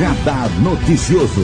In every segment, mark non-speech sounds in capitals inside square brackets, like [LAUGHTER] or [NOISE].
Radar Noticioso.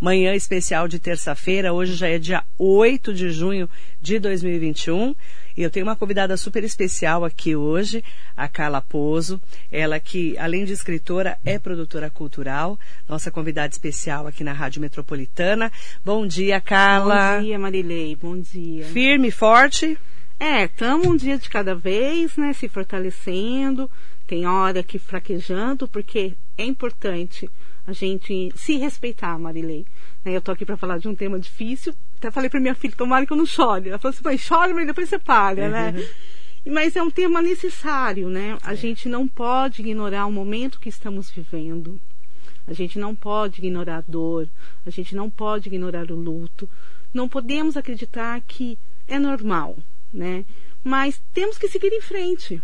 Manhã especial de terça-feira, hoje já é dia 8 de junho de 2021. E eu tenho uma convidada super especial aqui hoje, a Carla Pozo. Ela que, além de escritora, é produtora cultural. Nossa convidada especial aqui na Rádio Metropolitana. Bom dia, Carla. Bom dia, Marilei. Bom dia. Firme, forte? É, estamos um dia de cada vez, né? Se fortalecendo. Tem hora que fraquejando, porque é importante a gente se respeitar, Marilei. Né, eu tô aqui para falar de um tema difícil. Até falei para minha filha, tomara que eu não chore. Ela falou assim, mãe, chora, mas depois você para, né? Uhum. Mas é um tema necessário, né? A gente não pode ignorar o momento que estamos vivendo. A gente não pode ignorar a dor. A gente não pode ignorar o luto. Não podemos acreditar que é normal, né? Mas temos que seguir em frente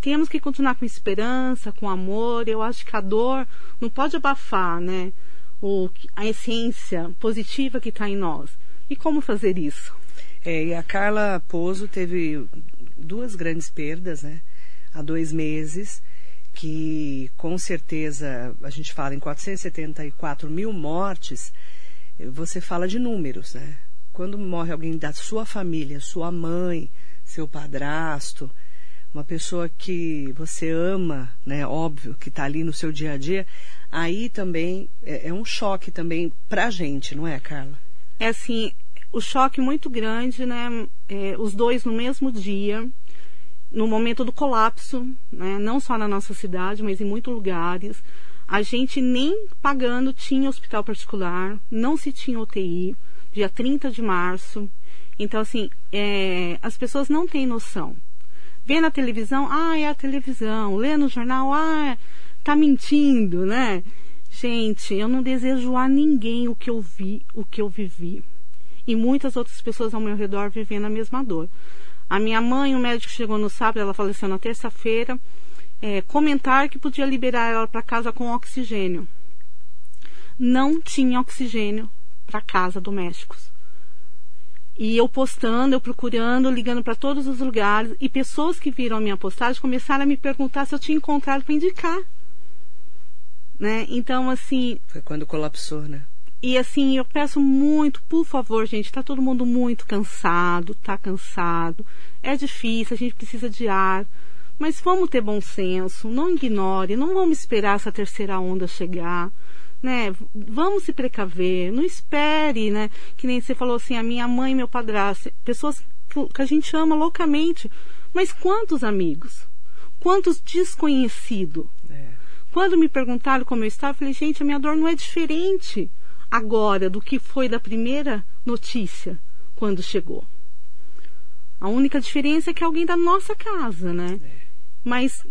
temos que continuar com esperança, com amor. Eu acho que a dor não pode abafar, né? O, a essência positiva que está em nós. E como fazer isso? É, e a Carla Pozo teve duas grandes perdas, né? Há dois meses, que com certeza a gente fala em 474 mil mortes, você fala de números, né? Quando morre alguém da sua família, sua mãe, seu padrasto, uma pessoa que você ama, né, óbvio, que está ali no seu dia a dia, aí também é, é um choque também para a gente, não é, Carla? É assim, o choque muito grande, né, é, os dois no mesmo dia, no momento do colapso, né, não só na nossa cidade, mas em muitos lugares, a gente nem pagando tinha hospital particular, não se tinha UTI, dia 30 de março. Então, assim, é, as pessoas não têm noção vê na televisão, ah, é a televisão, lê no jornal, ah, tá mentindo, né? Gente, eu não desejo a ninguém o que eu vi, o que eu vivi. E muitas outras pessoas ao meu redor vivendo a mesma dor. A minha mãe, o médico chegou no sábado, ela faleceu na terça-feira, é, comentar que podia liberar ela para casa com oxigênio. Não tinha oxigênio para casa domésticos. E eu postando, eu procurando, ligando para todos os lugares. E pessoas que viram a minha postagem começaram a me perguntar se eu tinha encontrado para indicar. Né? Então, assim. Foi quando colapsou, né? E assim, eu peço muito, por favor, gente, está todo mundo muito cansado, está cansado. É difícil, a gente precisa de ar. Mas vamos ter bom senso, não ignore, não vamos esperar essa terceira onda chegar né? Vamos se precaver, não espere, né? Que nem você falou assim, a minha mãe e meu padrasto, pessoas que a gente ama loucamente, mas quantos amigos? Quantos desconhecidos? É. Quando me perguntaram como eu estava, eu falei, gente, a minha dor não é diferente agora do que foi da primeira notícia quando chegou. A única diferença é que é alguém da nossa casa, né? É. Mas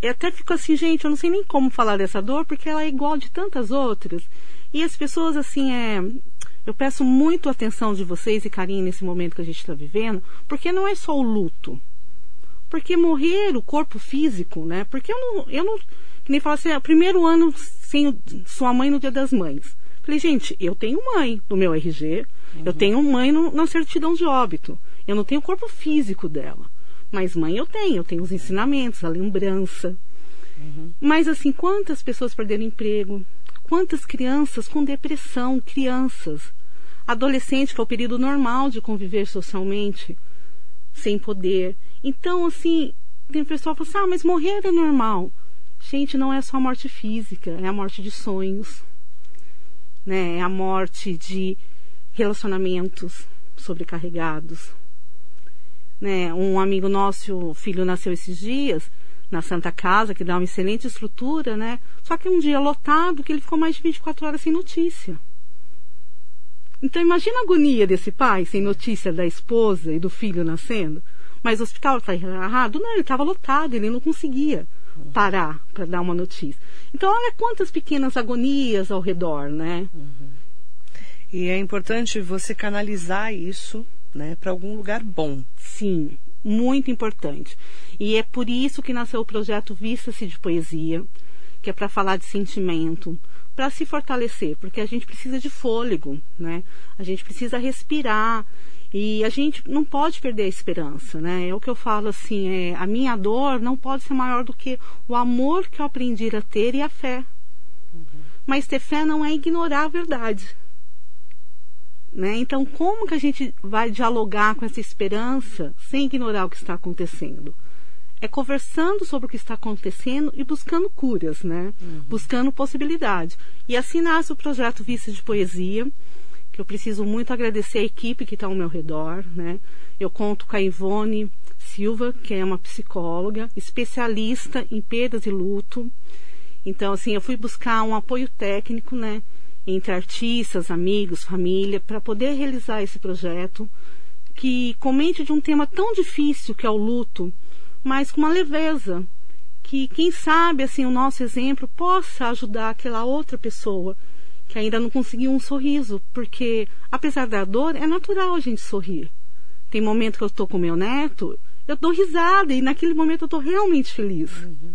eu até fico assim, gente, eu não sei nem como falar dessa dor, porque ela é igual de tantas outras. E as pessoas, assim, é. Eu peço muito atenção de vocês e carinho nesse momento que a gente está vivendo, porque não é só o luto. Porque morrer o corpo físico, né? Porque eu não. Eu não que nem falar assim, é o primeiro ano sem sua mãe no dia das mães. Falei, gente, eu tenho mãe no meu RG, uhum. eu tenho mãe no, na certidão de óbito. Eu não tenho o corpo físico dela. Mas mãe eu tenho, eu tenho os ensinamentos, a lembrança. Uhum. Mas assim, quantas pessoas perderam emprego? Quantas crianças com depressão, crianças? Adolescente, que é o período normal de conviver socialmente, sem poder. Então, assim, tem pessoal que fala assim, ah, mas morrer é normal. Gente, não é só a morte física, é a morte de sonhos. Né? É a morte de relacionamentos sobrecarregados, né? Um amigo nosso, o filho nasceu esses dias na Santa Casa, que dá uma excelente estrutura, né? Só que um dia lotado que ele ficou mais de 24 horas sem notícia. Então imagina a agonia desse pai sem notícia da esposa e do filho nascendo. Mas o hospital está errado? Não, ele estava lotado, ele não conseguia parar para dar uma notícia. Então olha quantas pequenas agonias ao redor, né? Uhum. E é importante você canalizar isso né, para algum lugar bom. Sim, muito importante. E é por isso que nasceu o projeto Vista-se de Poesia, que é para falar de sentimento, para se fortalecer, porque a gente precisa de fôlego, né? A gente precisa respirar. E a gente não pode perder a esperança, né? É o que eu falo assim, é, a minha dor não pode ser maior do que o amor que eu aprendi a ter e a fé. Uhum. Mas ter fé não é ignorar a verdade. Né? Então, como que a gente vai dialogar com essa esperança sem ignorar o que está acontecendo? É conversando sobre o que está acontecendo e buscando curas, né? Uhum. Buscando possibilidade. E assim nasce o projeto Vista de Poesia, que eu preciso muito agradecer a equipe que está ao meu redor, né? Eu conto com a Ivone Silva, que é uma psicóloga, especialista em perdas e luto. Então, assim, eu fui buscar um apoio técnico, né? Entre artistas, amigos, família, para poder realizar esse projeto que comente de um tema tão difícil que é o luto, mas com uma leveza, que quem sabe assim o nosso exemplo possa ajudar aquela outra pessoa que ainda não conseguiu um sorriso, porque apesar da dor é natural a gente sorrir. Tem momento que eu estou com meu neto, eu dou risada e naquele momento eu estou realmente feliz. Uhum.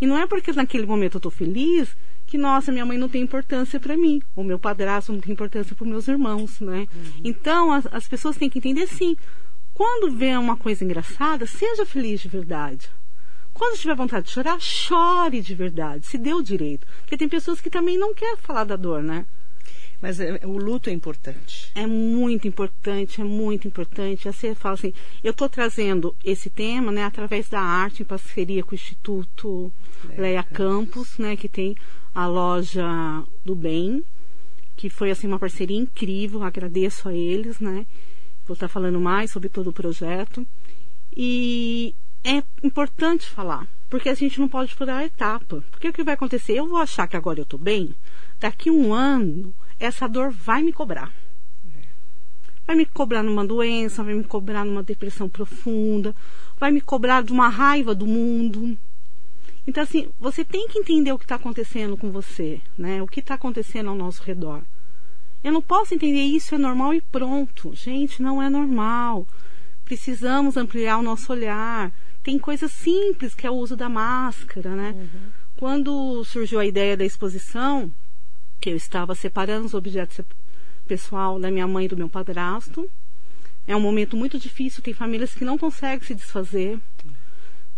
E não é porque naquele momento eu estou feliz que, nossa, minha mãe não tem importância para mim, o meu padrasto não tem importância para meus irmãos, né? Uhum. Então, as, as pessoas têm que entender, sim, quando vê uma coisa engraçada, seja feliz de verdade. Quando tiver vontade de chorar, chore de verdade, se dê o direito. Porque tem pessoas que também não querem falar da dor, né? Mas é, o luto é importante. É muito importante, é muito importante. Você fala assim, eu estou trazendo esse tema, né, através da arte, em parceria com o Instituto Leia, Leia Campos, Campos, né, que tem a loja do bem, que foi assim uma parceria incrível, agradeço a eles, né? Vou estar falando mais sobre todo o projeto. E é importante falar, porque a gente não pode furar a etapa. Porque o que vai acontecer? Eu vou achar que agora eu estou bem, daqui um ano essa dor vai me cobrar. Vai me cobrar numa doença, vai me cobrar numa depressão profunda, vai me cobrar de uma raiva do mundo, então, assim, você tem que entender o que está acontecendo com você, né? O que está acontecendo ao nosso redor. Eu não posso entender isso é normal e pronto. Gente, não é normal. Precisamos ampliar o nosso olhar. Tem coisas simples que é o uso da máscara, né? Uhum. Quando surgiu a ideia da exposição, que eu estava separando os objetos pessoal da minha mãe e do meu padrasto, é um momento muito difícil. Tem famílias que não conseguem se desfazer.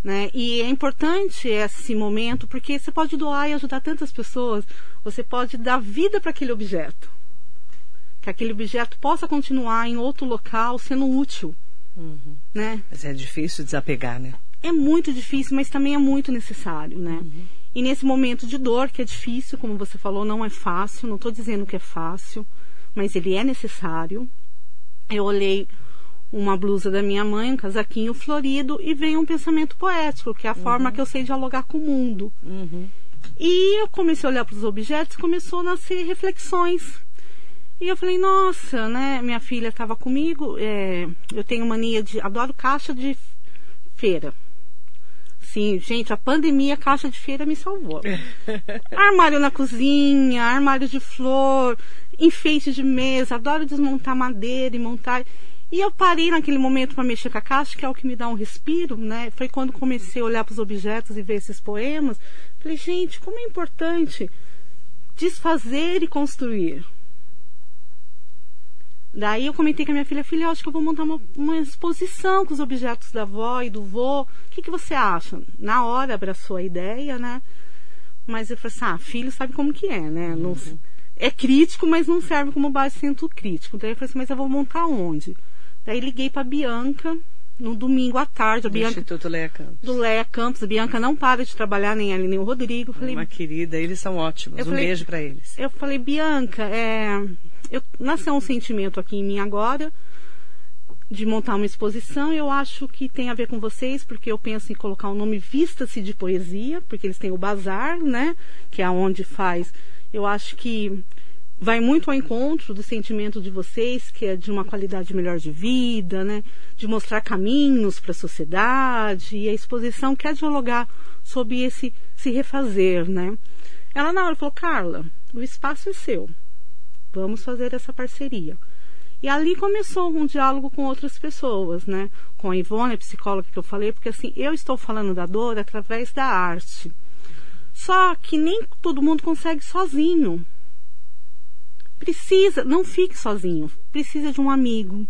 Né? E é importante esse momento porque você pode doar e ajudar tantas pessoas. Você pode dar vida para aquele objeto. Que aquele objeto possa continuar em outro local sendo útil. Uhum. Né? Mas é difícil desapegar, né? É muito difícil, mas também é muito necessário, né? Uhum. E nesse momento de dor, que é difícil, como você falou, não é fácil, não estou dizendo que é fácil, mas ele é necessário. Eu olhei uma blusa da minha mãe, um casaquinho florido, e vem um pensamento poético, que é a uhum. forma que eu sei dialogar com o mundo. Uhum. E eu comecei a olhar para os objetos, começou a nascer reflexões. E eu falei, nossa, né? Minha filha estava comigo, é, eu tenho mania de. adoro caixa de feira. Sim, gente, a pandemia, a caixa de feira me salvou. [LAUGHS] armário na cozinha, armário de flor, enfeite de mesa, adoro desmontar madeira e montar. E eu parei naquele momento para mexer com a caixa, que é o que me dá um respiro, né? Foi quando comecei a olhar para os objetos e ver esses poemas. Falei, gente, como é importante desfazer e construir. Daí eu comentei com a minha filha, filha, acho que eu vou montar uma, uma, exposição com os objetos da avó e do vô. O que, que você acha? Na hora abraçou a ideia, né? Mas eu falei assim, ah, filho sabe como que é, né? Não, uhum. é crítico, mas não serve como base centro crítico. Daí eu falei assim, mas eu vou montar onde? Daí liguei para Bianca no domingo à tarde. A Bianca, Instituto Leia Campos. Do Leia Campos. A Bianca não para de trabalhar, nem ela, nem o Rodrigo. falei, Uma querida, eles são ótimos. um falei, beijo para eles. Eu falei, Bianca, é, eu, nasceu um sentimento aqui em mim agora de montar uma exposição. Eu acho que tem a ver com vocês, porque eu penso em colocar o nome Vista-se de Poesia, porque eles têm o bazar, né? Que é onde faz. Eu acho que vai muito ao encontro do sentimento de vocês, que é de uma qualidade melhor de vida, né? de mostrar caminhos para a sociedade, e a exposição quer dialogar sobre esse se refazer. Né? Ela na hora falou, Carla, o espaço é seu, vamos fazer essa parceria. E ali começou um diálogo com outras pessoas, né? Com a Ivone, a psicóloga que eu falei, porque assim, eu estou falando da dor através da arte. Só que nem todo mundo consegue sozinho precisa, não fique sozinho, precisa de um amigo.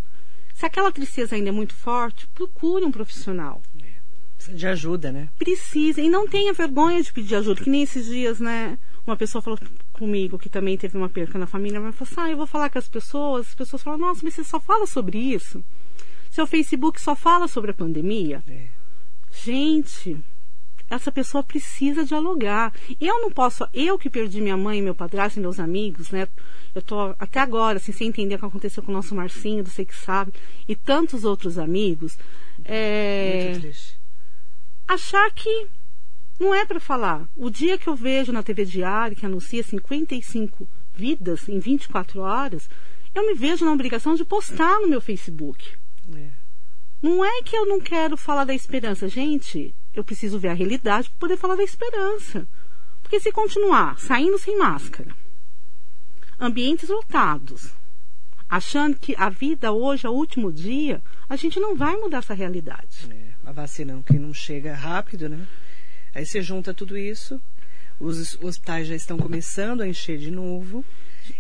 Se aquela tristeza ainda é muito forte, procure um profissional. Precisa de ajuda, né? Precisa. E não tenha vergonha de pedir ajuda. Que nem esses dias, né? Uma pessoa falou comigo que também teve uma perca na família, mas falou assim, ah, eu vou falar com as pessoas. As pessoas falam, nossa, mas você só fala sobre isso? Seu Facebook só fala sobre a pandemia? É. Gente, essa pessoa precisa dialogar. Eu não posso, eu que perdi minha mãe, meu padrasto e meus amigos, né? Eu tô até agora, assim, sem entender o que aconteceu com o nosso Marcinho, do Sei Que Sabe, e tantos outros amigos. É, Muito triste. achar que não é para falar. O dia que eu vejo na TV Diário que anuncia 55 vidas em 24 horas, eu me vejo na obrigação de postar no meu Facebook. É. Não é que eu não quero falar da esperança. Gente, eu preciso ver a realidade para poder falar da esperança. Porque se continuar saindo sem máscara, ambientes lotados, achando que a vida hoje é o último dia, a gente não vai mudar essa realidade. É, a vacina que não chega rápido, né? Aí você junta tudo isso, os hospitais já estão começando a encher de novo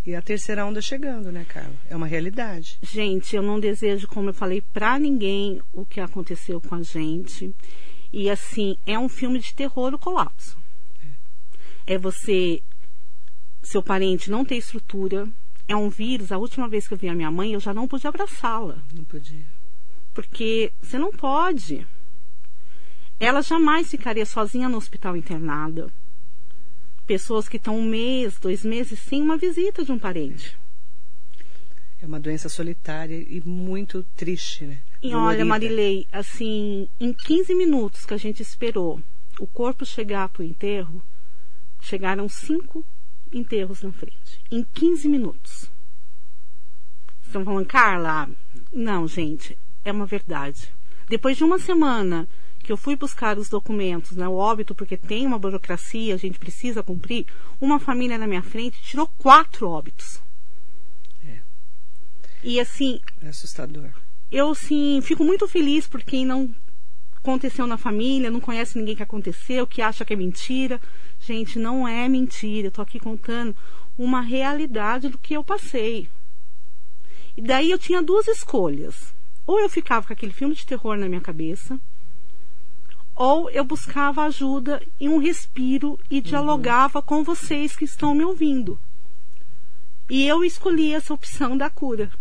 e a terceira onda chegando, né, Carla? É uma realidade. Gente, eu não desejo, como eu falei, pra ninguém o que aconteceu com a gente. E assim, é um filme de terror o colapso. É você, seu parente não ter estrutura. É um vírus. A última vez que eu vi a minha mãe, eu já não pude abraçá-la. Não podia. Porque você não pode. Ela jamais ficaria sozinha no hospital internada. Pessoas que estão um mês, dois meses sem uma visita de um parente. É uma doença solitária e muito triste, né? E olha, Dolorida. Marilei, assim, em 15 minutos que a gente esperou o corpo chegar para o enterro, chegaram cinco enterros na frente. Em 15 minutos. Estão falando, Carla? Não, gente, é uma verdade. Depois de uma semana que eu fui buscar os documentos, né, o óbito, porque tem uma burocracia, a gente precisa cumprir, uma família na minha frente tirou quatro óbitos. É. E assim, É assustador. eu sim fico muito feliz por quem não aconteceu na família, não conhece ninguém que aconteceu, que acha que é mentira. Gente, não é mentira. Eu tô aqui contando uma realidade do que eu passei. E daí eu tinha duas escolhas. Ou eu ficava com aquele filme de terror na minha cabeça, ou eu buscava ajuda e um respiro e dialogava com vocês que estão me ouvindo. E eu escolhi essa opção da cura.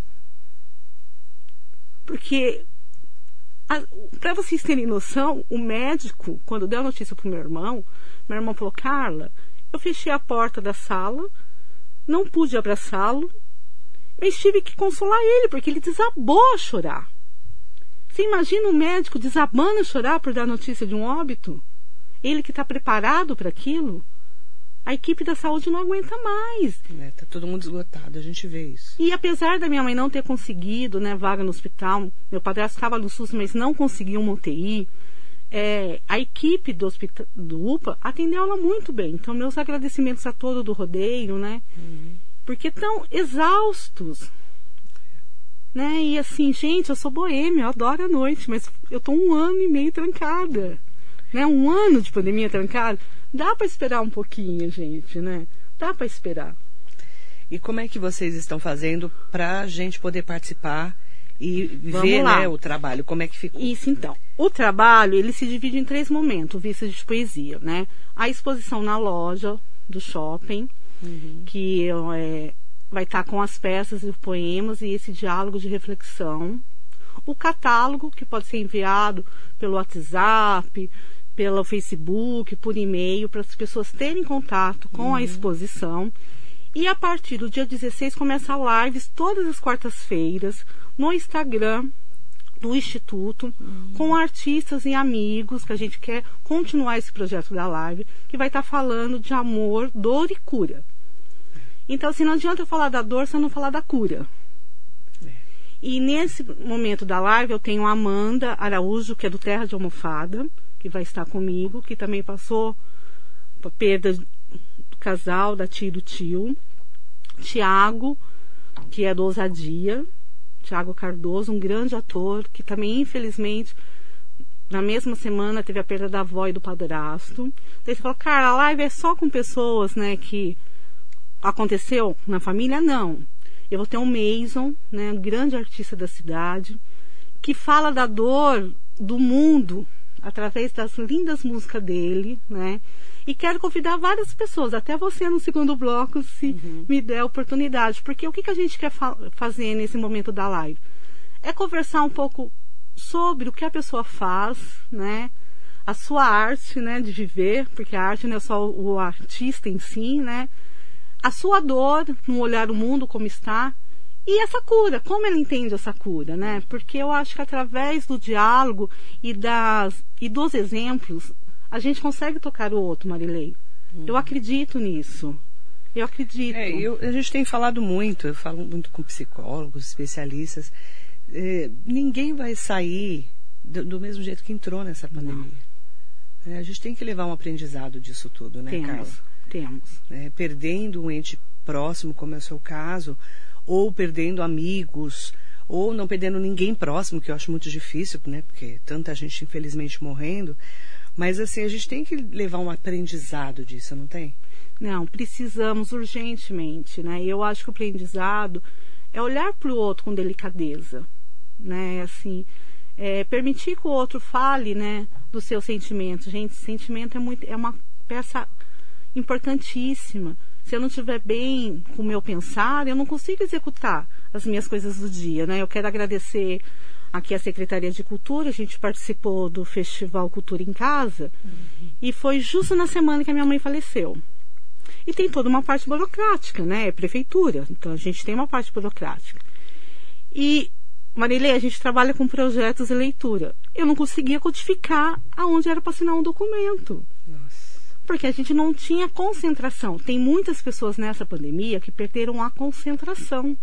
Porque, para vocês terem noção, o médico, quando deu a notícia pro meu irmão, meu irmão falou: Carla, eu fechei a porta da sala, não pude abraçá-lo, mas tive que consolar ele, porque ele desabou a chorar. Você imagina um médico desabando a chorar por dar notícia de um óbito? Ele que está preparado para aquilo? A equipe da saúde não aguenta mais. Né? Tá todo mundo esgotado, a gente vê isso. E apesar da minha mãe não ter conseguido né, vaga no hospital, meu padrasto estava no SUS, mas não conseguiu uma UTI, é, a equipe do, hospital, do UPA atendeu ela muito bem. Então, meus agradecimentos a todo do rodeio, né? Porque estão exaustos. Né? E assim, gente, eu sou boêmia, eu adoro a noite, mas eu tô um ano e meio trancada. Né? Um ano de pandemia trancada. Dá para esperar um pouquinho, gente, né? Dá para esperar. E como é que vocês estão fazendo para a gente poder participar e Vamos ver né, o trabalho? Como é que ficou? Isso então. O trabalho, ele se divide em três momentos, vista de poesia, né? A exposição na loja do shopping, que é, vai estar com as peças e os poemas e esse diálogo de reflexão. O catálogo, que pode ser enviado pelo WhatsApp, pelo Facebook, por e-mail, para as pessoas terem contato com a exposição. E a partir do dia 16 começa lives todas as quartas-feiras no Instagram do Instituto, com artistas e amigos, que a gente quer continuar esse projeto da live, que vai estar falando de amor, dor e cura. Então, assim, não adianta eu falar da dor se eu não falar da cura. E nesse momento da live eu tenho a Amanda Araújo, que é do Terra de Almofada, que vai estar comigo, que também passou a perda do casal, da tia e do tio. Tiago, que é do Ousadia, Tiago Cardoso, um grande ator, que também, infelizmente, na mesma semana teve a perda da avó e do padrasto. Daí você fala, cara, a live é só com pessoas, né, que aconteceu na família? Não. Eu vou ter um Mason, né, um grande artista da cidade, que fala da dor do mundo através das lindas músicas dele, né? E quero convidar várias pessoas, até você no segundo bloco, se uhum. me der a oportunidade. Porque o que, que a gente quer fa fazer nesse momento da live? É conversar um pouco sobre o que a pessoa faz, né? A sua arte, né? De viver, porque a arte não é só o artista em si, né? A sua dor no olhar o mundo como está. E essa cura, como ela entende essa cura, né? Porque eu acho que através do diálogo e, das, e dos exemplos, a gente consegue tocar o outro, Marilei. Uhum. Eu acredito nisso. Eu acredito. É, eu, a gente tem falado muito, eu falo muito com psicólogos, especialistas. É, ninguém vai sair do, do, mesmo jeito que entrou nessa pandemia. É, a gente tem que levar um aprendizado disso tudo, né, Carla? Temos. É, perdendo um ente próximo, como é o seu caso, ou perdendo amigos, ou não perdendo ninguém próximo, que eu acho muito difícil, né? Porque tanta gente, infelizmente, morrendo. Mas assim, a gente tem que levar um aprendizado disso, não tem? Não, precisamos urgentemente, né? Eu acho que o aprendizado é olhar para o outro com delicadeza, né? Assim, é, permitir que o outro fale, né, dos seus sentimentos. Gente, sentimento é muito, é uma peça importantíssima. Se eu não estiver bem com o meu pensar, eu não consigo executar as minhas coisas do dia, né? Eu quero agradecer aqui a Secretaria de Cultura, a gente participou do Festival Cultura em Casa uhum. e foi justo na semana que a minha mãe faleceu. E tem toda uma parte burocrática, né? É prefeitura, então a gente tem uma parte burocrática. E, Marilei, a gente trabalha com projetos e leitura. Eu não conseguia codificar aonde era para assinar um documento. Nossa. Porque a gente não tinha concentração. Tem muitas pessoas nessa pandemia que perderam a concentração.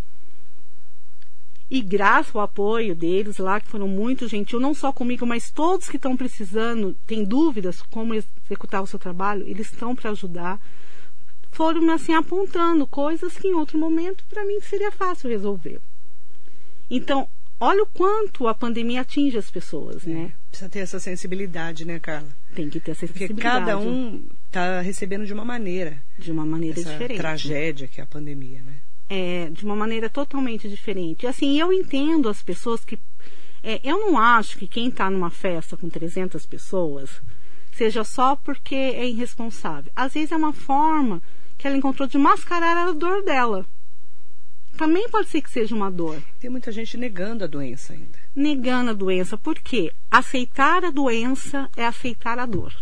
E graças ao apoio deles lá, que foram muito gentil, não só comigo, mas todos que estão precisando, têm dúvidas como executar o seu trabalho, eles estão para ajudar. Foram me assim apontando coisas que em outro momento para mim seria fácil resolver. Então, olha o quanto a pandemia atinge as pessoas, é, né? Precisa ter essa sensibilidade, né, Carla? Tem que ter essa sensibilidade. Porque cada um está recebendo de uma maneira. De uma maneira essa diferente. tragédia que é a pandemia, né? é, de uma maneira totalmente diferente. Assim, eu entendo as pessoas que. É, eu não acho que quem está numa festa com 300 pessoas seja só porque é irresponsável. Às vezes é uma forma que ela encontrou de mascarar a dor dela. Também pode ser que seja uma dor. Tem muita gente negando a doença ainda. Negando a doença. Por quê? Aceitar a doença é aceitar a dor.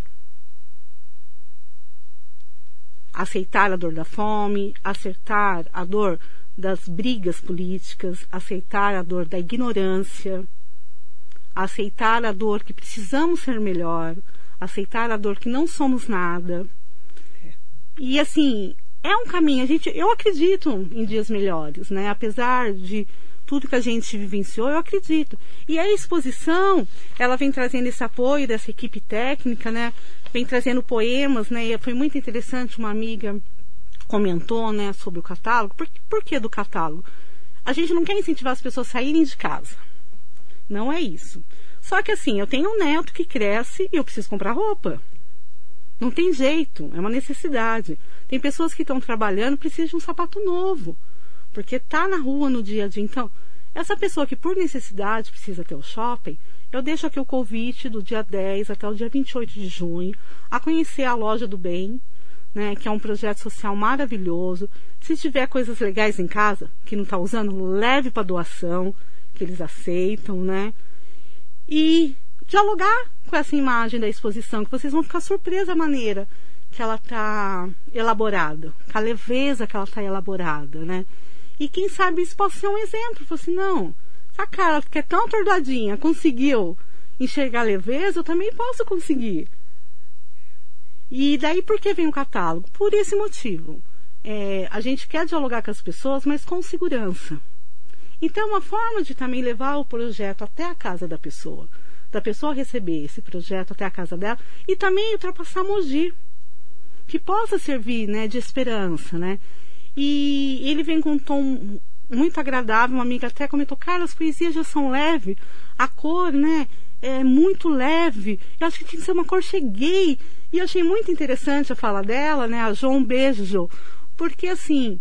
Aceitar a dor da fome, aceitar a dor das brigas políticas, aceitar a dor da ignorância, aceitar a dor que precisamos ser melhor, aceitar a dor que não somos nada. E assim, é um caminho. A gente, eu acredito em dias melhores, né? Apesar de tudo que a gente vivenciou, eu acredito. E a exposição, ela vem trazendo esse apoio dessa equipe técnica, né? vem trazendo poemas, né? E foi muito interessante, uma amiga comentou, né, sobre o catálogo. Por, por que do catálogo? A gente não quer incentivar as pessoas a saírem de casa. Não é isso. Só que assim, eu tenho um neto que cresce e eu preciso comprar roupa. Não tem jeito, é uma necessidade. Tem pessoas que estão trabalhando precisam de um sapato novo, porque tá na rua no dia a dia. Então, essa pessoa que por necessidade precisa ter o shopping, eu deixo aqui o convite do dia 10 até o dia 28 de junho a conhecer a Loja do Bem, né, que é um projeto social maravilhoso. Se tiver coisas legais em casa que não está usando, leve para doação, que eles aceitam, né? E dialogar com essa imagem da exposição, que vocês vão ficar surpresos a maneira que ela está elaborada, com a leveza que ela está elaborada, né? E quem sabe isso pode ser um exemplo. Falei assim, não, a cara que é tão atordoadinha conseguiu enxergar leveza, eu também posso conseguir. E daí por que vem o catálogo? Por esse motivo. É, a gente quer dialogar com as pessoas, mas com segurança. Então, uma forma de também levar o projeto até a casa da pessoa, da pessoa receber esse projeto até a casa dela e também ultrapassar Mogi, que possa servir né, de esperança, né? E ele vem com um tom muito agradável. Uma amiga até comentou, cara, as poesias já são leves, a cor, né, é muito leve. Eu acho que tinha que ser uma cor cheguei. E eu achei muito interessante a fala dela, né, a João, um beijo, Jo, porque assim,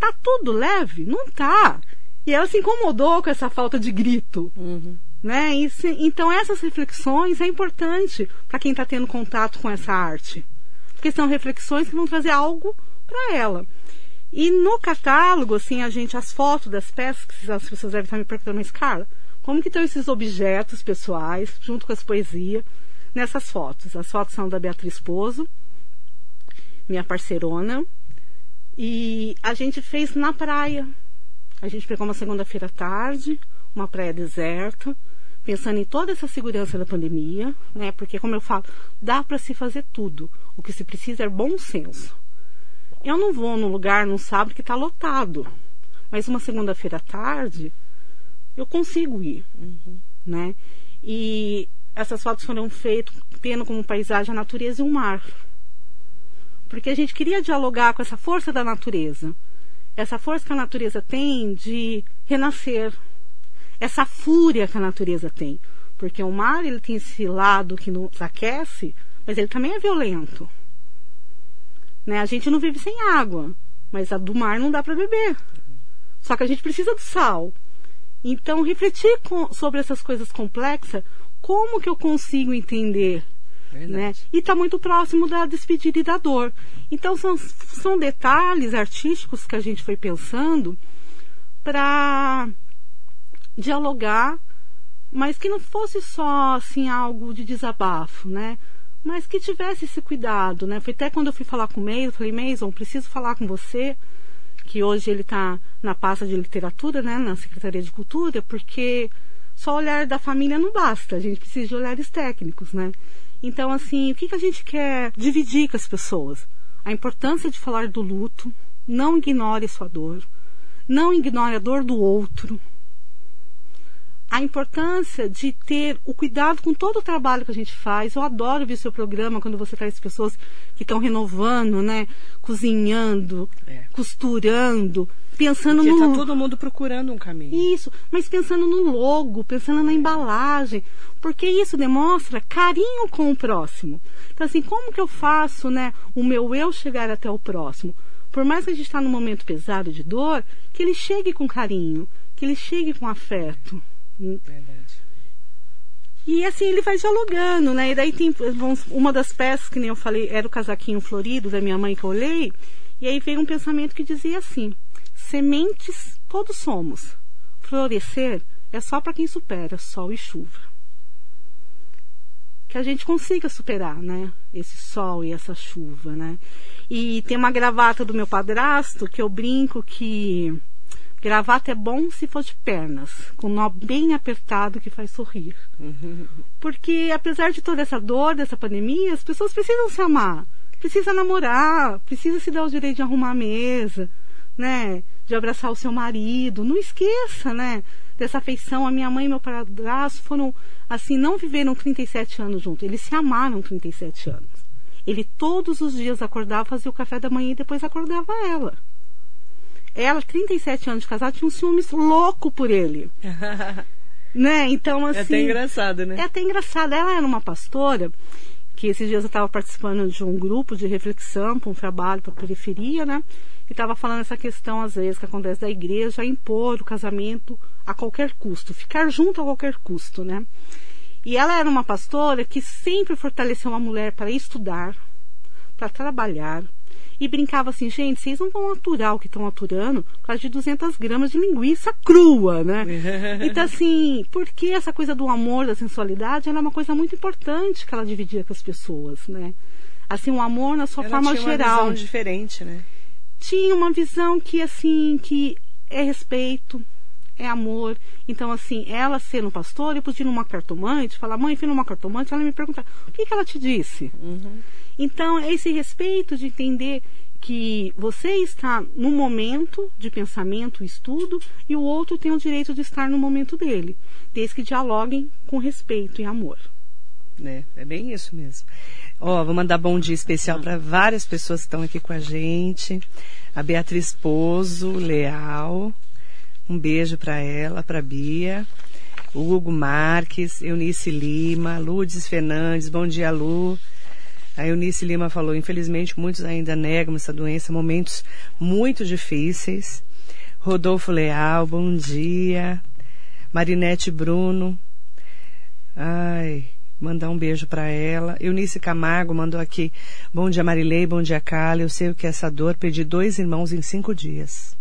Tá tudo leve? Não tá. E ela se incomodou com essa falta de grito. Uhum. Né? E se, então essas reflexões é importante para quem está tendo contato com essa arte. Porque são reflexões que vão trazer algo para ela. E no catálogo, assim, a gente, as fotos das peças, que as pessoas devem estar me perguntando, mas Carla, como que estão esses objetos pessoais, junto com as poesias, nessas fotos? As fotos são da Beatriz Pozo, minha parceirona, e a gente fez na praia. A gente pegou uma segunda-feira à tarde, uma praia deserta, pensando em toda essa segurança da pandemia, né? Porque, como eu falo, dá para se fazer tudo. O que se precisa é bom senso. Eu não vou num lugar num sábado que está lotado, mas uma segunda-feira à tarde eu consigo ir, Uhum. né? E essas fotos foram feitas tendo como paisagem a natureza e o mar. Porque a gente queria dialogar com essa força da natureza. Essa força que a natureza tem de renascer. Essa fúria que a natureza tem. Porque o mar ele tem esse lado que nos aquece, mas ele também é violento. Né? A gente não vive sem água, mas a do mar não dá para beber. Só que a gente precisa do sal. Então, refletir com- sobre essas coisas complexas, como que eu consigo entender Verdade. né? E está muito próximo da despedida e da dor. Então são, são detalhes artísticos que a gente foi pensando para dialogar, mas que não fosse só assim algo de desabafo, né? Mas que tivesse esse cuidado, né? Foi até quando eu fui falar com o Mason, falei, Mason, preciso falar com você, que hoje ele está na pasta de literatura, né? Na Secretaria de Cultura, porque só olhar da família não basta, a gente precisa de olhares técnicos, né? Então, assim, o que, que a gente quer dividir com as pessoas? A importância de falar do luto, não ignore sua dor, não ignore a dor do outro. A importância de ter o cuidado com todo o trabalho que a gente faz. Eu adoro ver seu programa quando você traz pessoas que estão renovando, né? Cozinhando, É. costurando, pensando Porque no tá todo mundo procurando um caminho. isso, mas pensando no logo, pensando na embalagem, porque isso demonstra carinho com o próximo. Então, assim, como que eu faço, né, o meu eu chegar até o próximo? Por mais que a gente está num momento pesado de dor, que ele chegue com carinho, que ele chegue com afeto. Verdade. E assim ele vai dialogando, né? E daí tem uma das peças que nem eu falei era o casaquinho florido da minha mãe que eu olhei, e aí veio um pensamento que dizia assim: sementes todos somos. Florescer é só para quem supera sol e chuva. Que a gente consiga superar, né? Esse sol e essa chuva, né? E tem uma gravata do meu padrasto que eu brinco que gravata é bom se for de pernas, com nó bem apertado que faz sorrir. Porque apesar de toda essa dor, dessa pandemia, as pessoas precisam se amar, precisa namorar, precisa se dar o direito de arrumar a mesa, né? De abraçar o seu marido. Não esqueça, né? Dessa afeição. A minha mãe e meu padrasto foram, assim, não viveram 37 anos juntos. Eles se amaram 37 anos. Ele todos os dias acordava, fazia o café da manhã e depois acordava ela. Ela, 37 anos de casada, tinha um ciúmes louco por ele. [LAUGHS] né? Então, assim. É até engraçado, né? É até engraçado. Ela era uma pastora que esses dias eu estava participando de um grupo de reflexão para um trabalho para a periferia, né? E estava falando essa questão, às vezes, que acontece da igreja impor o casamento a qualquer custo, ficar junto a qualquer custo, né? E ela era uma pastora que sempre fortaleceu a mulher para estudar, para trabalhar. E brincava assim, gente, vocês não vão aturar o que estão aturando por causa de 200 gramas de linguiça crua, né? [LAUGHS] Então, assim, porque essa coisa do amor, da sensualidade, era uma coisa muito importante que ela dividia com as pessoas, né? Assim, o amor na sua Ela forma tinha uma geral. visão diferente, né? Tinha uma visão que, assim, que é respeito, é amor. Então, assim, ela sendo pastora, eu podia ir numa cartomante, falar, mãe, fui numa cartomante, ela me perguntar, o que, que ela te disse? Então, é esse respeito de entender que você está no momento de pensamento, estudo, e o outro tem o direito de estar no momento dele, desde que dialoguem com respeito e amor. né? É bem isso mesmo. Ó, vou mandar bom dia especial para várias pessoas que estão aqui com a gente. A Beatriz Pozo, Leal. Um beijo para ela, para Bia. Hugo Marques, Eunice Lima, Lourdes Fernandes, bom dia, Lu. A Eunice Lima falou, infelizmente muitos ainda negam essa doença, momentos muito difíceis. Rodolfo Leal, bom dia. Marinete Bruno. Ai, mandar um beijo para ela. Eunice Camargo mandou aqui. Bom dia, Marilei. Bom dia, Carla. Eu sei o que é essa dor. Perdi dois irmãos em cinco dias.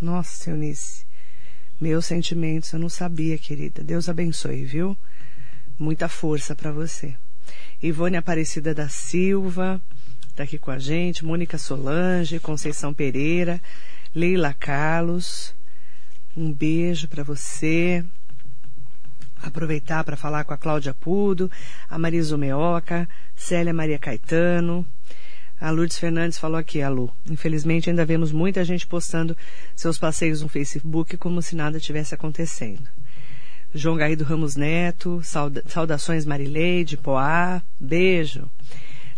Nossa, Eunice. Meus sentimentos, eu não sabia, querida. Deus abençoe, viu? Muita força para você. Ivone Aparecida da Silva, está aqui com a gente. Mônica Solange, Conceição Pereira, Leila Carlos. Um beijo para você aproveitar para falar com a Cláudia Pudo, a Marisa Meoca, Célia Maria Caetano. A Lourdes Fernandes falou aqui, a Lu. Infelizmente ainda vemos muita gente postando seus passeios no Facebook como se nada tivesse acontecendo. João Garrido Ramos Neto, sauda saudações Marileide, Poá, beijo.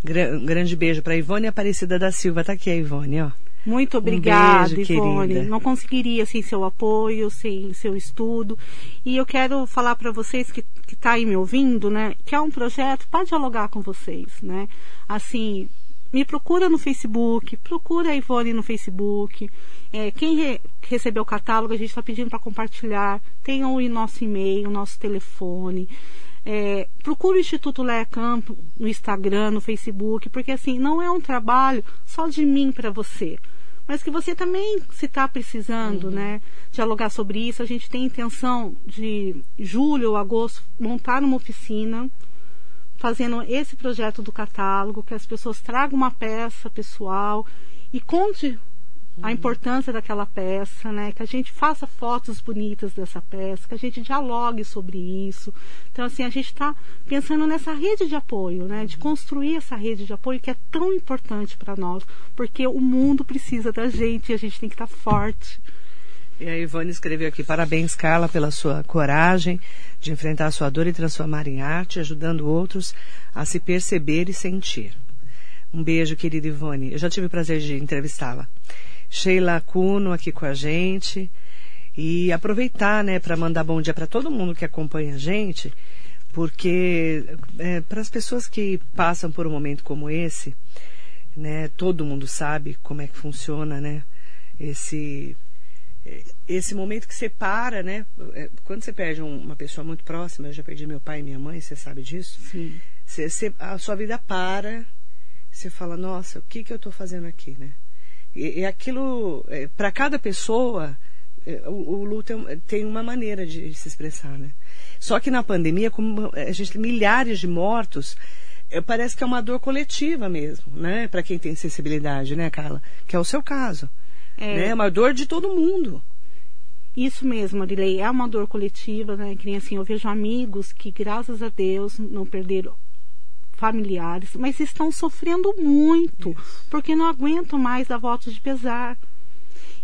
Gra grande beijo para Ivone Aparecida da Silva. Tá aqui a Ivone, ó. Muito obrigada, um beijo, Ivone. Querida. Não conseguiria sem seu apoio, sem seu estudo. E eu quero falar para vocês que que está aí me ouvindo, né, que é um projeto para dialogar com vocês, né? Assim, me procura no Facebook, procura a Ivone no Facebook. É, quem re recebeu o catálogo, a gente está pedindo para compartilhar. Tem o nosso e-mail, o nosso telefone. É, procure o Instituto Leia Campo no Instagram, no Facebook, porque assim, não é um trabalho só de mim para você mas que você também, se está precisando, uhum. né, dialogar sobre isso, a gente tem intenção de julho ou agosto montar uma oficina fazendo esse projeto do catálogo, que as pessoas tragam uma peça pessoal e conte a uhum. importância daquela peça, né? Que a gente faça fotos bonitas dessa peça, que a gente dialogue sobre isso. Então, assim, a gente está pensando nessa rede de apoio, né? De construir essa rede de apoio que é tão importante para nós, porque o mundo precisa da gente e a gente tem que estar tá forte. E a Ivone escreveu aqui, parabéns, Carla, pela sua coragem de enfrentar a sua dor e transformar em arte, ajudando outros a se perceber e sentir. Um beijo, querida Ivone. Eu já tive o prazer de entrevistá-la. Sheila Cuno aqui com a gente. E aproveitar, né, para mandar bom dia para todo mundo que acompanha a gente, porque é, para as pessoas que passam por um momento como esse, né, todo mundo sabe como é que funciona, né, esse esse momento que separa, né? É, quando você perde uma pessoa muito próxima, eu já perdi meu pai e minha mãe, você sabe disso? Sim. Você, você, a sua vida para, você fala, nossa, o que que eu estou fazendo aqui, né? E, e aquilo, é, para cada pessoa, é, o, o luto é tem uma maneira de se expressar, né? Só que na pandemia, como a gente tem milhares de mortos, é, parece que é uma dor coletiva mesmo, né? Para quem tem sensibilidade, né, Carla? Que é o seu caso. É, né? uma dor de todo mundo. Isso mesmo, Arilei, é uma dor coletiva, né? Que nem assim, eu vejo amigos que, graças a Deus, não perderam familiares, mas estão sofrendo muito, Isso. porque não aguentam mais dar votos de pesar.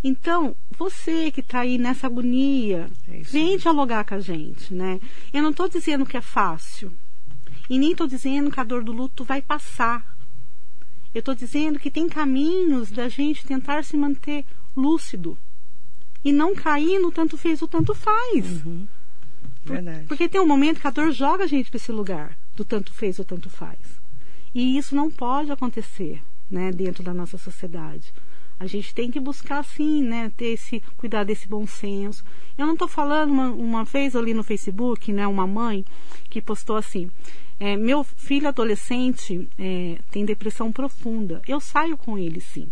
Então, você que está aí nessa agonia, é vem dialogar com a gente, né? Eu não estou dizendo que é fácil. E nem estou dizendo que a dor do luto vai passar. Eu estou dizendo que tem caminhos da gente tentar se manter lúcido. E não cair no tanto fez ou tanto faz. Uhum. Verdade. Porque tem um momento que a dor joga a gente para esse lugar do tanto fez ou tanto faz. E isso não pode acontecer, né, dentro da nossa sociedade. A gente tem que buscar, sim, né, ter esse, cuidar desse bom senso. Eu não estou falando, uma, uma vez ali no Facebook, né, uma mãe que postou assim, é, meu filho adolescente é, tem depressão profunda. Eu saio com ele, sim.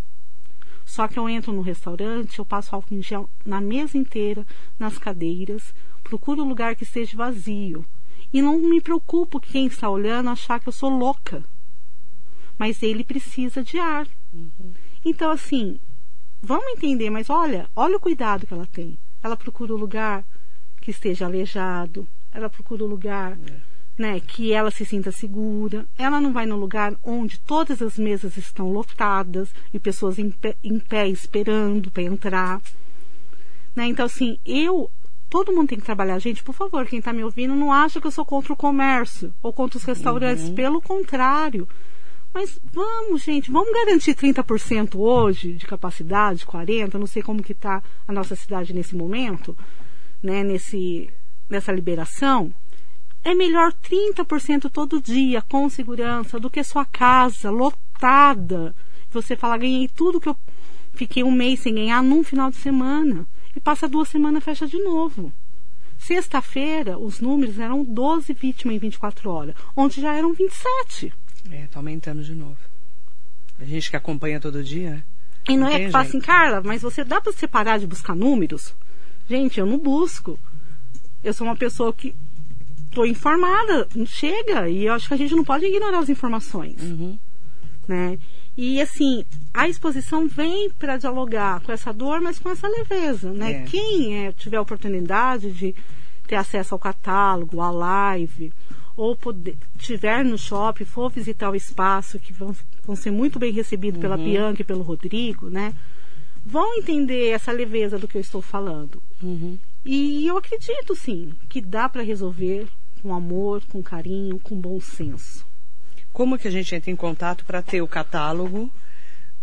Só que eu entro no restaurante, eu passo álcool em gel na mesa inteira, nas cadeiras, procuro um lugar que esteja vazio. E não me preocupo que quem está olhando achar que eu sou louca. Mas ele precisa de ar. Uhum. Então, assim, vamos entender, mas olha, olha o cuidado que ela tem. Ela procura um lugar que esteja aleijado, ela procura um lugar é. Né, que ela se sinta segura. Ela não vai no lugar onde todas as mesas estão lotadas e pessoas em pé, em pé esperando para entrar. Né? Então, assim, eu todo mundo tem que trabalhar. Gente, por favor, quem está me ouvindo, não acha que eu sou contra o comércio ou contra os restaurantes. Uhum. Pelo contrário. Mas vamos, gente, vamos garantir 30% hoje de capacidade, 40%, não sei como que está a nossa cidade nesse momento, né, nesse, nessa liberação. É melhor 30% todo dia com segurança do que sua casa lotada. Você fala, ganhei tudo que eu fiquei um mês sem ganhar num final de semana. E passa duas semanas, fecha de novo. Sexta-feira, os números eram 12 vítimas em 24 horas. Ontem já eram 27. É, tá aumentando de novo. A gente que acompanha todo dia, né? E não, não é que fala assim, Carla, mas você dá para separar de buscar números? Gente, eu não busco. Eu sou uma pessoa que estou informada, chega, e eu acho que a gente não pode ignorar as informações. Uhum. Né? E assim, a exposição vem para dialogar com essa dor, mas com essa leveza, né? É. Quem é, tiver a oportunidade de ter acesso ao catálogo, à live, ou poder, tiver no shopping, for visitar o espaço, que vão, vão ser muito bem recebidos pela Uhum. Bianca e pelo Rodrigo, né? Vão entender essa leveza do que eu estou falando. Uhum. E eu acredito, sim, que dá para resolver com amor, com carinho, com bom senso. Como que a gente entra em contato para ter o catálogo,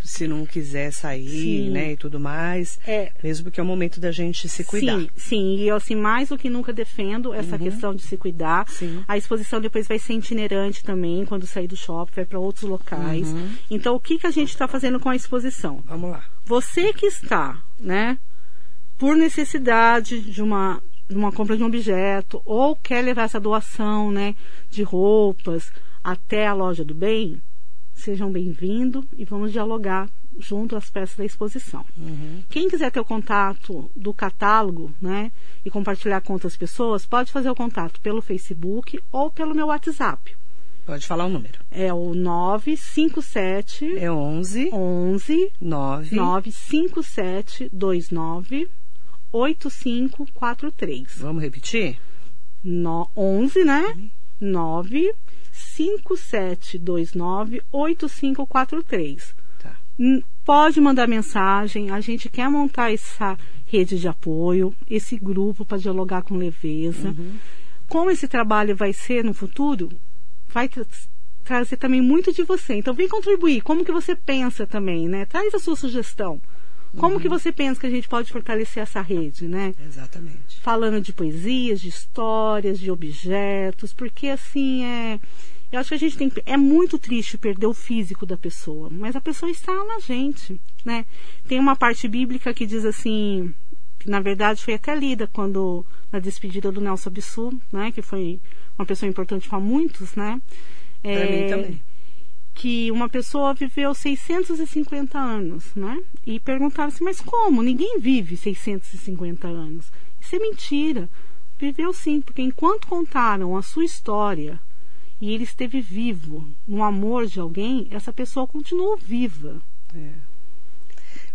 se não quiser sair, Sim. né, e tudo mais? É, Mesmo porque é o momento da gente se cuidar. Sim, sim, e eu assim, mais do que nunca defendo essa questão de se cuidar. Sim. A exposição depois vai ser itinerante também, quando sair do shopping, vai para outros locais. Uhum. Então, o que, que a gente está fazendo com a exposição? Vamos lá. Você que está, né, por necessidade de uma, uma compra de um objeto, ou quer levar essa doação, né, de roupas até a loja do bem, sejam bem-vindos e vamos dialogar junto às peças da exposição. Uhum. Quem quiser ter o contato do catálogo, né, e compartilhar com outras pessoas, pode fazer o contato pelo Facebook ou pelo meu WhatsApp. Pode falar o número. É o 957 É 11 11 9 95729 8543. Vamos repetir? No, 11, né? 95729 8543. Tá. Pode mandar mensagem, a gente quer montar essa rede de apoio, esse grupo para dialogar com leveza. Como esse trabalho vai ser no futuro, vai tra- trazer também muito de você. Então vem contribuir, como que você pensa também, né? Traz a sua sugestão. Como que você pensa que a gente pode fortalecer essa rede, né? Exatamente. falando de poesias, de histórias, de objetos, porque assim é. Eu acho que a gente tem. É muito triste perder o físico da pessoa, mas a pessoa está na gente, né? Tem uma parte bíblica que diz assim, que na verdade foi até lida quando na despedida do Nelson Absu, né? Que foi uma pessoa importante para muitos, né? Para É, mim também. Que uma pessoa viveu 650 anos, né? E perguntaram assim, mas como? Ninguém vive 650 anos. Isso é mentira. Viveu sim, porque enquanto contaram a sua história e ele esteve vivo no amor de alguém, essa pessoa continuou viva.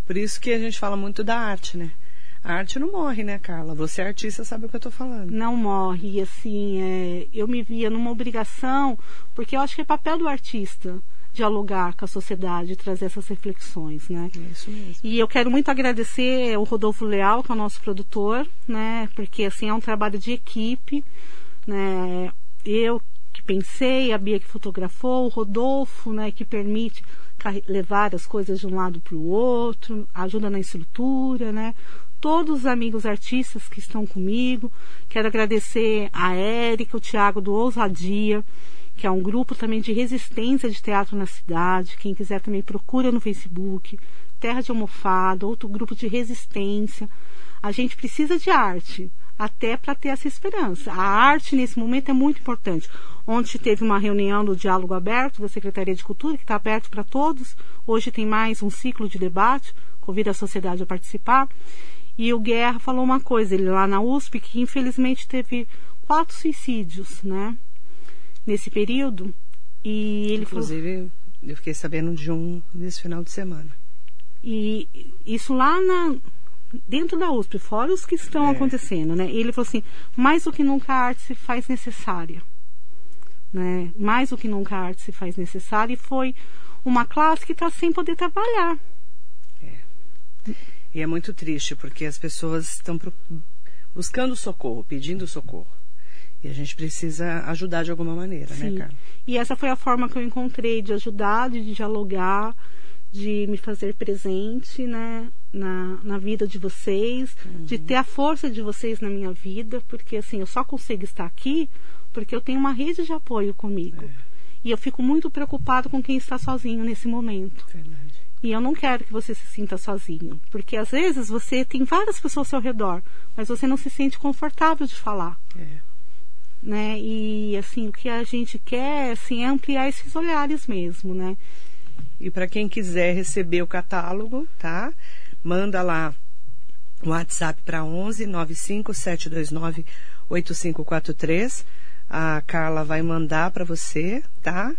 Por isso que a gente fala muito da arte, né? A arte não morre, né, Carla? Você é artista, sabe o que eu tô falando. Não morre. E assim, é, eu me via numa obrigação, porque eu acho que é papel do artista dialogar com a sociedade, trazer essas reflexões, né? É isso mesmo. E eu quero muito agradecer o Rodolfo Leal, que é o nosso produtor, né? Porque assim é um trabalho de equipe, né? Eu que pensei, a Bia que fotografou, o Rodolfo, né? Que permite levar as coisas de um lado para o outro, ajuda na estrutura, né? Todos os amigos artistas que estão comigo, quero agradecer a Érica, o Tiago do Ousadia, que é um grupo também de resistência de teatro na cidade. Quem quiser também procura no Facebook. Terra de Almofada, outro grupo de resistência. A gente precisa de arte, até para ter essa esperança. A arte, nesse momento, é muito importante. Ontem teve uma reunião do Diálogo Aberto da Secretaria de Cultura, que está aberto para todos. Hoje tem mais um ciclo de debate, convido a sociedade a participar. E o Guerra falou uma coisa, ele lá na USP, que infelizmente teve quatro suicídios, né? Nesse período. E ele falou. Inclusive, eu fiquei sabendo de um nesse final de semana. E isso lá na, dentro da USP, fora os que estão É. acontecendo, né? E ele falou assim, mais do que nunca a arte se faz necessária. Né? Mais do que nunca a arte se faz necessária. E foi uma classe que está sem poder trabalhar. E é muito triste, porque as pessoas estão pro- buscando socorro, pedindo socorro. E a gente precisa ajudar de alguma maneira, Sim. né, Carla? E essa foi a forma que eu encontrei de ajudar, de dialogar, de me fazer presente né, na, na vida de vocês, de ter a força de vocês na minha vida, porque assim, eu só consigo estar aqui porque eu tenho uma rede de apoio comigo. É. E eu fico muito preocupado com quem está sozinho nesse momento. Verdade. E eu não quero que você se sinta sozinho, porque às vezes você tem várias pessoas ao seu redor, mas você não se sente confortável de falar, É. né? E assim, o que a gente quer assim, é ampliar esses olhares mesmo, né? E para quem quiser receber o catálogo, tá? Manda lá o WhatsApp para 11 95 729 8543. A Carla vai mandar para você, tá?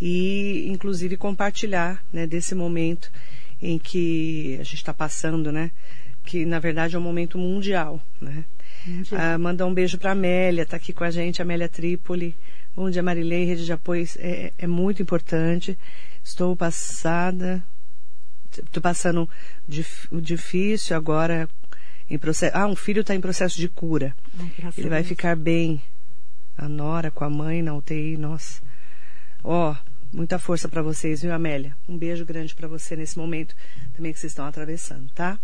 E inclusive compartilhar, né, desse momento em que a gente está passando, né? Que na verdade é um momento mundial, né? Ah, mandar um beijo para Amélia, tá aqui com a gente, Amélia Trípoli. Bom dia, Marilei, rede de apoio é, é muito importante. Estou passada, estou passando dif- difícil agora em processo. Ah, um filho está em processo de cura. Ai, graças Ele vai ficar bem. A Nora com a mãe na UTI, nossa. Ó, muita força para vocês, viu, Amélia? Um beijo grande para você nesse momento também que vocês estão atravessando, tá?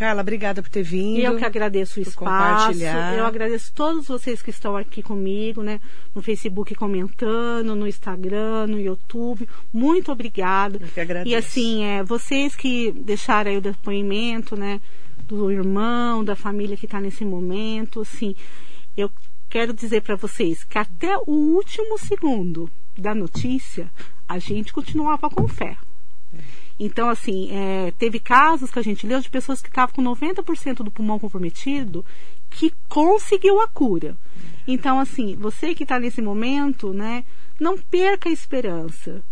Carla, obrigada por ter vindo. Eu que agradeço o espaço. Eu agradeço todos vocês que estão aqui comigo, né? No Facebook comentando, no Instagram, no YouTube. Muito obrigada. Eu que agradeço. E assim, é, vocês que deixaram aí o depoimento, né? Do irmão, da família que está nesse momento, assim, eu quero dizer para vocês que até o último segundo da notícia, a gente continuava com fé. Então, assim, é, teve casos que a gente leu de pessoas que estavam com 90% do pulmão comprometido que conseguiu a cura. Então, assim, você que está nesse momento, né, não perca a esperança.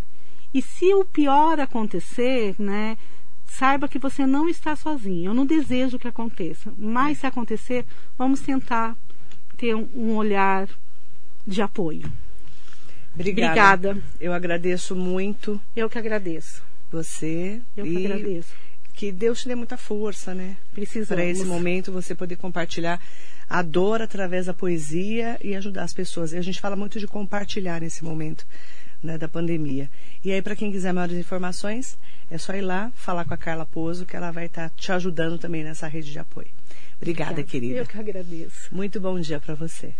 E se o pior acontecer, né, saiba que você não está sozinho. Eu não desejo que aconteça, mas se acontecer, vamos tentar ter um, olhar de apoio. Obrigada. Obrigada. Eu agradeço muito Eu que agradeço. Você. Eu e que agradeço. que Deus te dê muita força, né? Para esse momento você poder compartilhar a dor através da poesia e ajudar as pessoas. E a gente fala muito de compartilhar nesse momento né, da pandemia. E aí, para quem quiser maiores informações, é só ir lá falar com a Carla Pozo, que ela vai estar te ajudando também nessa rede de apoio. Obrigada, querida. Eu que agradeço. Muito bom dia para você.